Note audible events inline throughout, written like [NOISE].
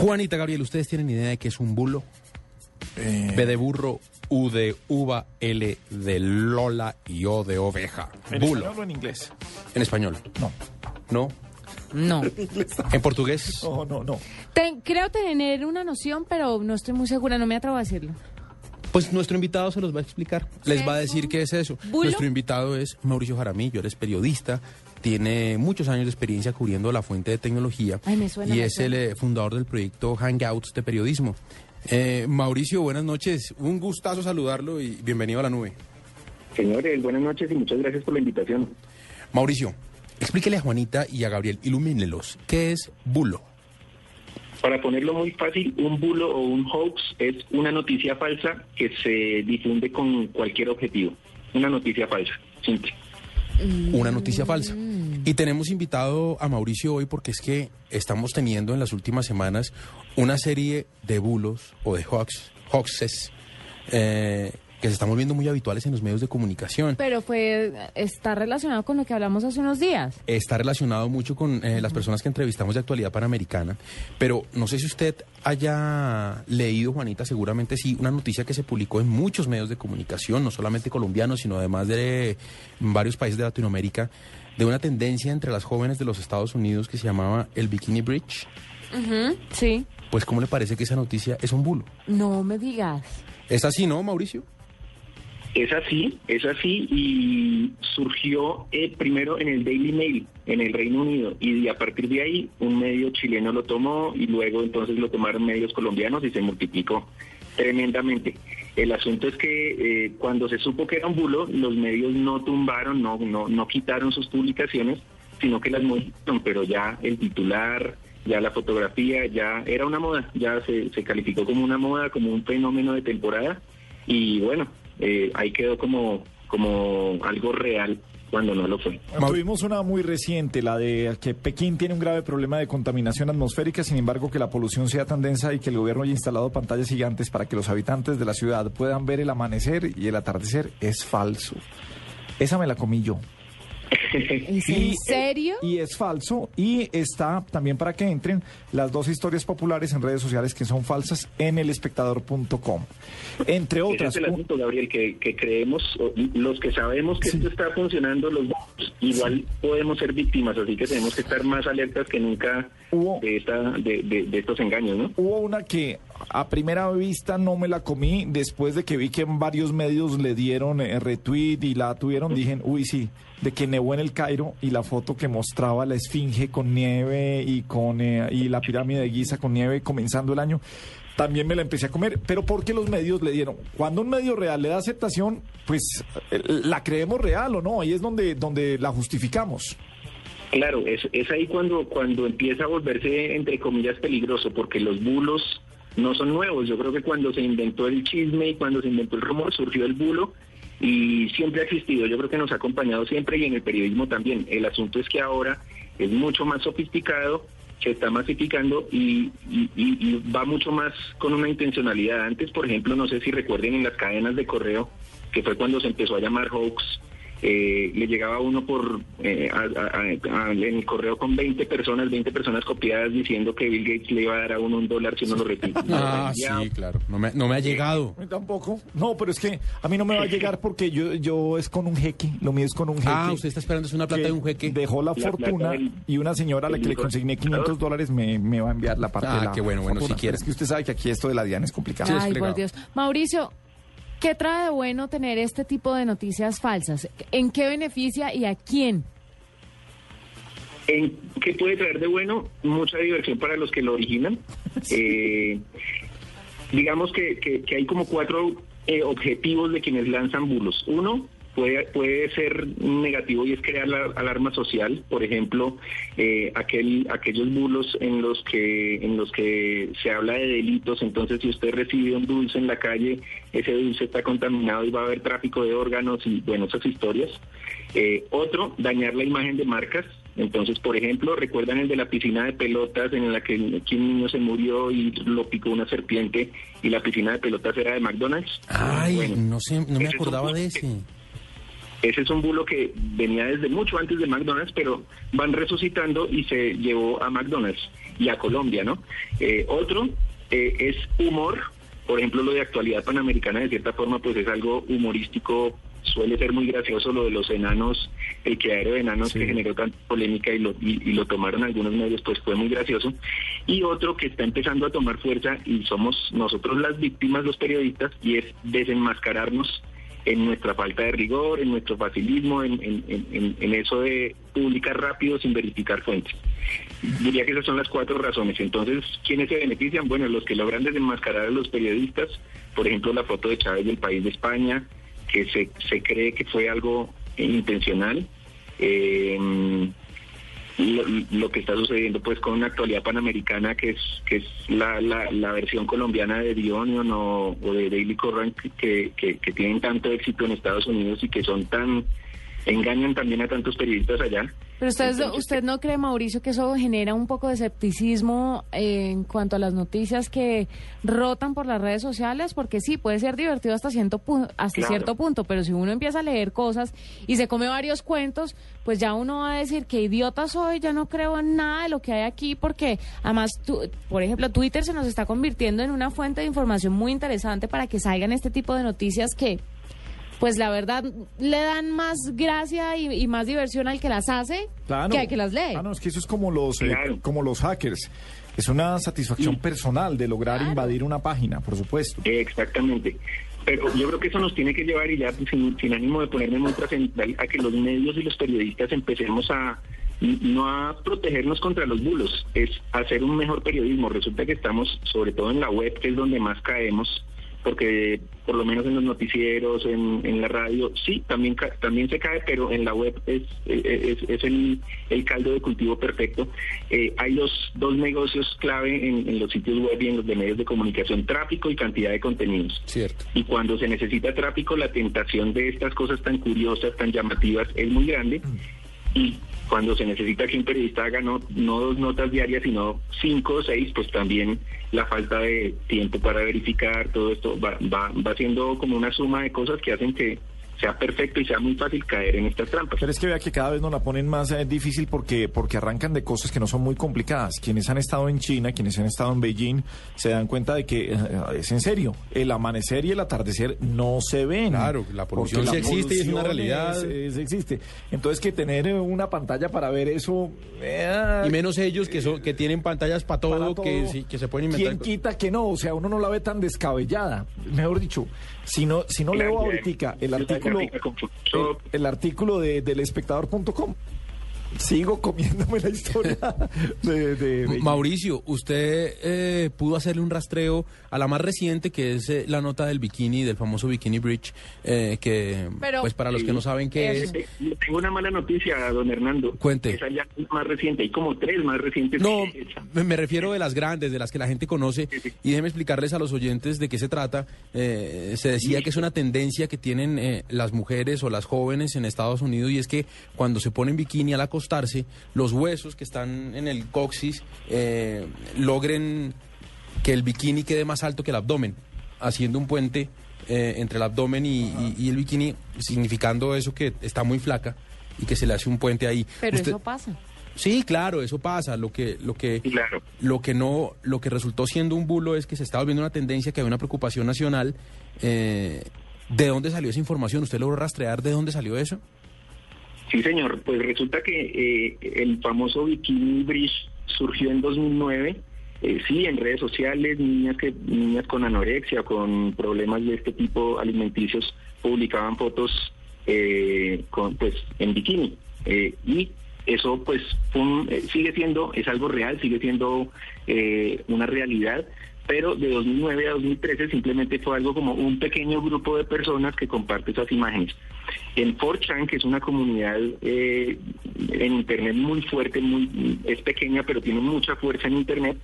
Juanita, Gabriel, ¿ustedes tienen idea de qué es un bulo? B de burro, U de uva, L de Lola y O de oveja. ¿En bulo. español o en inglés? En español. No. ¿No? No. ¿En portugués? No, no, no. Ten- creo tener una noción, pero no estoy muy segura, no me atrevo a decirlo. Pues nuestro invitado se los va a explicar. Les va a ¿Es decir qué es eso. bulo? Nuestro invitado es Mauricio Jaramillo, él es periodista, tiene muchos años de experiencia cubriendo la fuente de tecnología Ay, me suena, y me es suena. el eh, fundador del proyecto Hangouts de periodismo. Eh, Mauricio, buenas noches. Un gustazo saludarlo y bienvenido a la nube. Señores, buenas noches y muchas gracias por la invitación. Mauricio, explíquele a Juanita y a Gabriel, ilumínelos. ¿Qué es bulo? Para ponerlo muy fácil, un bulo o un hoax es una noticia falsa que se difunde con cualquier objetivo. Una noticia falsa, simple. una noticia falsa. Y tenemos invitado a Mauricio hoy porque es que estamos teniendo en las últimas semanas una serie de bulos o de hoax, hoaxes eh, que se están volviendo muy habituales en los medios de comunicación. Pero fue, está relacionado con lo que hablamos hace unos días. Está relacionado mucho con eh, las personas que entrevistamos de actualidad panamericana, pero no sé si usted haya leído, Juanita, seguramente sí, una noticia que se publicó en muchos medios de comunicación, no solamente colombianos, sino además de varios países de Latinoamérica, de una tendencia entre las jóvenes de los Estados Unidos que se llamaba el Bikini Bridge. Ujú, Sí. Pues, ¿cómo le parece que esa noticia es un bulo? No me digas. ¿Es así, no, Mauricio? Es así, es así y surgió eh, primero en el Daily Mail en el Reino Unido y a partir de ahí un medio chileno lo tomó y luego entonces lo tomaron medios colombianos y se multiplicó tremendamente. El asunto es que eh, cuando se supo que era un bulo, los medios no tumbaron, no, no, no quitaron sus publicaciones, sino que las modificaron, pero ya el titular, ya la fotografía, ya era una moda, ya se, se calificó como una moda, como un fenómeno de temporada y bueno, eh, ahí quedó como, como algo real cuando no lo fue. Tuvimos una muy reciente, la de que Pekín tiene un grave problema de contaminación atmosférica, sin embargo que la polución sea tan densa y que el gobierno haya instalado pantallas gigantes para que los habitantes de la ciudad puedan ver el amanecer y el atardecer es falso. Esa me la comí yo. ¿Es Y- en serio? Y es falso. Y está también para que entren las dos historias populares en redes sociales que son falsas en elespectador.com. Entre Ese otras. es el asunto, Gabriel, que, que creemos, o- los que sabemos que Sí. esto está funcionando, los igual podemos ser víctimas, así que tenemos que estar más alertas que nunca Hubo- de, esta, de, de- de estos engaños, ¿no? Hubo una que a primera vista no me la comí, después de que vi que en varios medios le dieron eh, retweet y la tuvieron, dije, uy, sí, de que nevó en el Cairo y la foto que mostraba la esfinge con nieve y con eh, y la pirámide de Giza con nieve comenzando el año, también me la empecé a comer, pero porque los medios le dieron, cuando un medio real le da aceptación, pues eh, la creemos real o no, ahí es donde donde la justificamos. Claro, es, es ahí cuando, cuando empieza a volverse, entre comillas, peligroso, porque los bulos no son nuevos. Yo creo que cuando se inventó el chisme y cuando se inventó el rumor, surgió el bulo y siempre ha existido. Yo creo que nos ha acompañado siempre y en el periodismo también. El asunto es que ahora es mucho más sofisticado, se está masificando y, y- y- va mucho más con una intencionalidad. Antes, por ejemplo, no sé si recuerden en las cadenas de correo, que fue cuando se empezó a llamar hoax, eh, le llegaba uno por eh, a- a- a- en el correo con 20 personas, 20 personas copiadas diciendo que Bill Gates le iba a dar a uno un dólar si uno lo repite. [LAUGHS] Ah, sí, claro. No me, no me ha llegado. Tampoco. No, pero es que a mí no me va a llegar porque yo, yo es con un jeque. Lo mío es con un jeque. Ah, usted está esperando es una plata de un jeque. Dejó la, La fortuna del- y una señora a la que le consigné 500 dólares me, me va a enviar la parte Ah, de la qué bueno, bueno, fortuna. si quiere. Pero Es que usted sabe que aquí esto de la DIAN es complicado. Es Ay, por. Dios. Mauricio, ¿qué trae de bueno tener este tipo de noticias falsas? ¿En qué beneficia y a quién? ¿En ¿Qué puede traer de bueno? Mucha diversión para los que lo originan. [LAUGHS] Eh, digamos que, que- que hay como cuatro eh, objetivos de quienes lanzan bulos. Uno, puede, puede ser negativo y es crear la alarma social. Por ejemplo, eh, aquel, aquellos bulos en los que en los que se habla de delitos. Entonces, si usted recibe un dulce en la calle, ese dulce está contaminado y va a haber tráfico de órganos y bueno, esas historias. Eh, otro, dañar la imagen de marcas. Entonces, por ejemplo, recuerdan el de la piscina de pelotas en la que, que un niño se murió y lo picó una serpiente y la piscina de pelotas era de McDonald's. Ay, Bueno, no sé, no me acordaba de ese. Ese es un bulo que venía desde mucho antes de McDonald's, pero van resucitando y se llevó a McDonald's y a Colombia, ¿no? Eh, otro eh, es humor, por ejemplo, lo de actualidad panamericana, de cierta forma, pues es algo humorístico suele ser muy gracioso lo de los enanos, el quedadero de enanos que generó tanta polémica y lo, y, lo tomaron algunos medios, pues fue muy gracioso. Y otro que está empezando a tomar fuerza y somos nosotros las víctimas, los periodistas, y es desenmascararnos en nuestra falta de rigor, en nuestro facilismo, en, en, en, eso de publicar rápido sin verificar fuentes. Diría que esas son las cuatro razones. Entonces, ¿quiénes se benefician? Bueno, los que logran desenmascarar a los periodistas, por ejemplo, la foto de Chávez del país de España, que se, se cree que fue algo intencional. Eh, lo, que está sucediendo pues con una actualidad panamericana que es que es la, la, versión colombiana de The Onion o, de Daily que, que, que, tienen tanto éxito en Estados Unidos y que son tan engañan también a tantos periodistas allá pero usted, usted no cree, Mauricio, que eso genera un poco de escepticismo en cuanto a las noticias que rotan por las redes sociales, porque sí, puede ser divertido hasta, cierto, hasta cierto punto, pero si uno empieza a leer cosas y se come varios cuentos, pues ya uno va a decir que idiota soy, ya no creo en nada de lo que hay aquí, porque además, por ejemplo, Twitter se nos está convirtiendo en una fuente de información muy interesante para que salgan este tipo de noticias que pues la verdad le dan más gracia y, más diversión al que las hace que al que las lee. Ah, no, es que eso es como los, eh, como los hackers. Es una satisfacción personal de lograr invadir una página, por supuesto. Exactamente. Pero yo creo que eso nos tiene que llevar, y ya sin, sin ánimo de ponerme muy trascendental, a que los medios y los periodistas empecemos a, no a protegernos contra los bulos, es hacer un mejor periodismo. Resulta que estamos, sobre todo en la web, que es donde más caemos, porque por lo menos en los noticieros, en, en la radio, sí, también también se cae, pero en la web es, es, es el, el, caldo de cultivo perfecto. Eh, hay dos, dos negocios clave en, en, los sitios web y en los de medios de comunicación, tráfico y cantidad de contenidos. Cierto. Y cuando se necesita tráfico, la tentación de estas cosas tan curiosas, tan llamativas, es muy grande. Mm. Y cuando se necesita que un periodista haga no, no dos notas diarias, sino cinco o seis, pues también la falta de tiempo para verificar todo esto va, va, va siendo como una suma de cosas que hacen que sea perfecto y sea muy fácil caer en estas trampas. Pero es que vea que cada vez nos la ponen más eh, difícil porque, porque arrancan de cosas que no son muy complicadas. Quienes han estado en China, quienes han estado en Beijing, se dan cuenta de que eh, es en serio. El amanecer y el atardecer no se ven. Claro, la polución sí existe y es una realidad. existe. Entonces que tener eh, una pantalla para ver eso... y menos ellos que, son, que tienen pantallas para todo, Que, que se pueden inventar. ¿Quién quita que no? O sea, uno no la ve tan descabellada. Mejor dicho, si no, si no leo ahorita el artículo, el, artículo de, del espectador.com, sigo comiéndome la historia [LAUGHS] de, Mauricio, usted eh, pudo hacerle un rastreo a la más reciente, que es eh, la nota del bikini, del famoso Bikini Bridge, eh, que, pues para los que no saben qué es... Tengo una mala noticia, don Hernando. Cuente. Esa ya es más reciente, hay como tres más recientes. No, me refiero de las grandes, de las que la gente conoce, y déjeme explicarles a los oyentes de qué se trata. se decía que es una tendencia que tienen las mujeres o las jóvenes en Estados Unidos, y es que cuando se ponen bikini a la costa, los huesos que están en el coxis eh, logren que el bikini quede más alto que el abdomen, haciendo un puente eh, entre el abdomen y, el bikini, significando eso que está muy flaca y que se le hace un puente ahí. Pero eso pasa. Sí, claro, eso pasa. Lo que, lo que, lo que no, lo que resultó siendo un bulo es que se estaba volviendo una tendencia, que había una preocupación nacional. Eh, ¿De dónde salió esa información? ¿Usted logró rastrear de dónde salió eso? Sí, señor. Pues resulta que eh, el famoso Bikini Bridge surgió en 2009. Eh, sí, en redes sociales, niñas que niñas con anorexia, con problemas de este tipo alimenticios, publicaban fotos eh, con, pues, en bikini. y eso pues sigue siendo, es algo real, sigue siendo una realidad pero de 2009 a 2013 simplemente fue algo como un pequeño grupo de personas que comparte esas imágenes. En 4chan, que es una comunidad eh, en Internet muy fuerte, muy es pequeña, pero tiene mucha fuerza en Internet,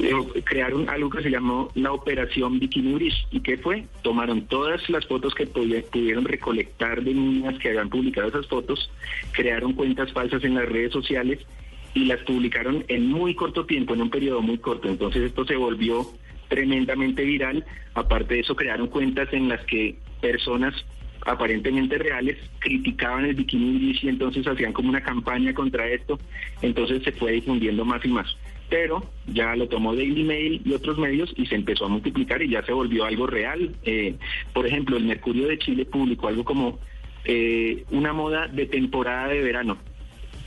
eh, crearon algo que se llamó la Operación Bikini Bridge. ¿Y qué fue? Tomaron todas las fotos que pudieron recolectar de niñas que habían publicado esas fotos, crearon cuentas falsas en las redes sociales y las publicaron en muy corto tiempo, en un periodo muy corto. Entonces esto se volvió tremendamente viral. Aparte de eso, crearon cuentas en las que personas aparentemente reales, criticaban el bikini y entonces hacían como una campaña contra esto, entonces se fue difundiendo más y más. Pero ya lo tomó Daily Mail y otros medios y se empezó a multiplicar y ya se volvió algo real. Eh, por ejemplo, el Mercurio de Chile publicó algo como eh, una moda de temporada de verano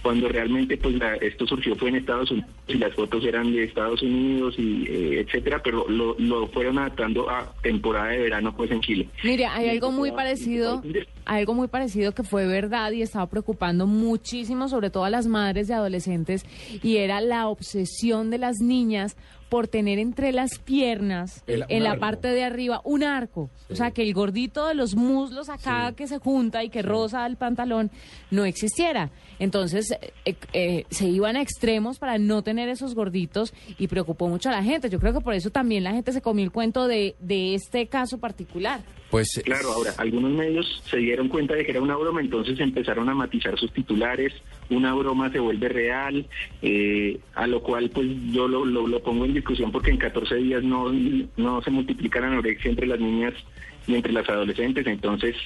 cuando realmente pues esto surgió fue en Estados Unidos y las fotos eran de Estados Unidos y eh, etcétera, pero lo, lo, fueron adaptando a temporada de verano pues en Chile. Mire, hay algo muy parecido, algo muy parecido que fue verdad y estaba preocupando muchísimo sobre todo a las madres de adolescentes y era la obsesión de las niñas por tener entre las piernas, en la parte de arriba, un arco. O sea, que el gordito de los muslos acá que se junta y que roza el pantalón no existiera. Entonces, eh, eh, se iban a extremos para no tener esos gorditos y preocupó mucho a la gente. Yo creo que por eso también la gente se comió el cuento de, de este caso particular. Pues claro, ahora algunos medios se dieron cuenta de que era una broma, entonces empezaron a matizar sus titulares, una broma se vuelve real, eh, a lo cual pues yo lo, lo, pongo en discusión porque en 14 días no, no se multiplica la anorexia entre las niñas y entre las adolescentes, entonces,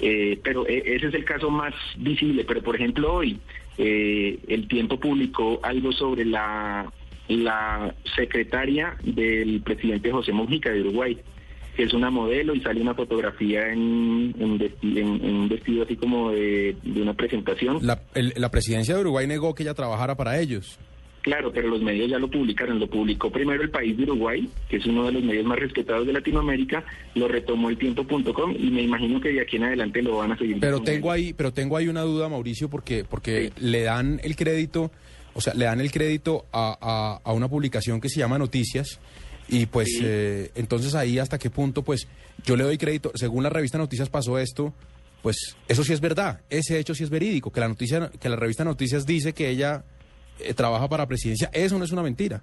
eh, pero e, ese es el caso más visible, pero por ejemplo hoy eh, el tiempo publicó algo sobre la, la secretaria del presidente José Mujica de Uruguay, que es una modelo y sale una fotografía en, un vestido así como de, una presentación. La, la presidencia de Uruguay negó que ella trabajara para ellos. Claro, pero los medios ya lo publicaron. Lo publicó primero el país de Uruguay, que es uno de los medios más respetados de Latinoamérica, lo retomó el tiempo.com y me imagino que de aquí en adelante lo van a seguir. Pero tengo ahí, pero tengo ahí una duda, Mauricio, porque porque le dan el crédito, o sea, le dan el crédito a, a una publicación que se llama Noticias y pues eh, entonces ahí hasta qué punto, pues yo le doy crédito, según la revista Noticias pasó esto, pues eso sí es verdad, ese hecho sí es verídico, que la noticia, que la revista Noticias dice que ella eh, trabaja para presidencia, eso no es una mentira.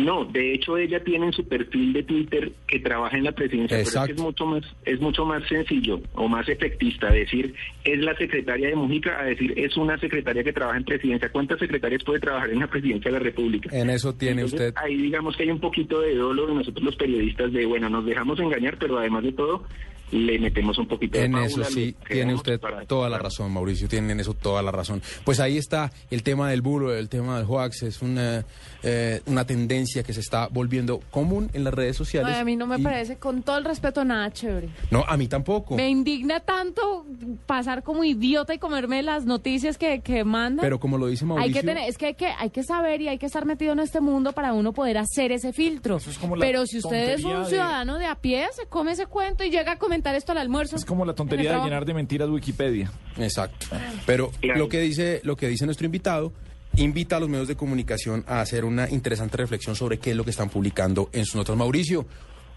No, de hecho ella tiene en su perfil de Twitter que trabaja en la presidencia, pero es, mucho más es mucho más sencillo o más efectista decir es la secretaria de Mujica a decir es una secretaria que trabaja en presidencia. ¿Cuántas secretarias puede trabajar en la presidencia de la República? En eso tiene usted. Ahí digamos que hay un poquito de dolo de nosotros los periodistas de bueno, nos dejamos engañar, pero además de todo le metemos un poquito de En eso sí, tiene usted toda la razón, Mauricio, tiene en eso toda la razón. Pues ahí está el tema del bulo, el tema del hoax, es una, eh, una tendencia que se está volviendo común en las redes sociales. a mí no me parece, con todo el respeto, nada chévere. No, a mí tampoco. Me indigna tanto pasar como idiota y comerme las noticias que, que mandan. Pero como lo dice Mauricio... Hay que tener, es que hay, que hay que saber y hay que estar metido en este mundo para uno poder hacer ese filtro. Pero si usted es un ciudadano de a pie, se come ese cuento y llega a esto al almuerzo. Es como la tontería de llenar de mentiras Wikipedia. Exacto. Pero lo que dice, lo que dice nuestro invitado invita a los medios de comunicación a hacer una interesante reflexión sobre qué es lo que están publicando en sus notas. Mauricio,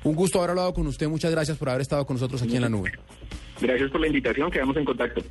un gusto haber hablado con usted. Muchas gracias por haber estado con nosotros aquí en la nube. Gracias por la invitación. Quedamos en contacto.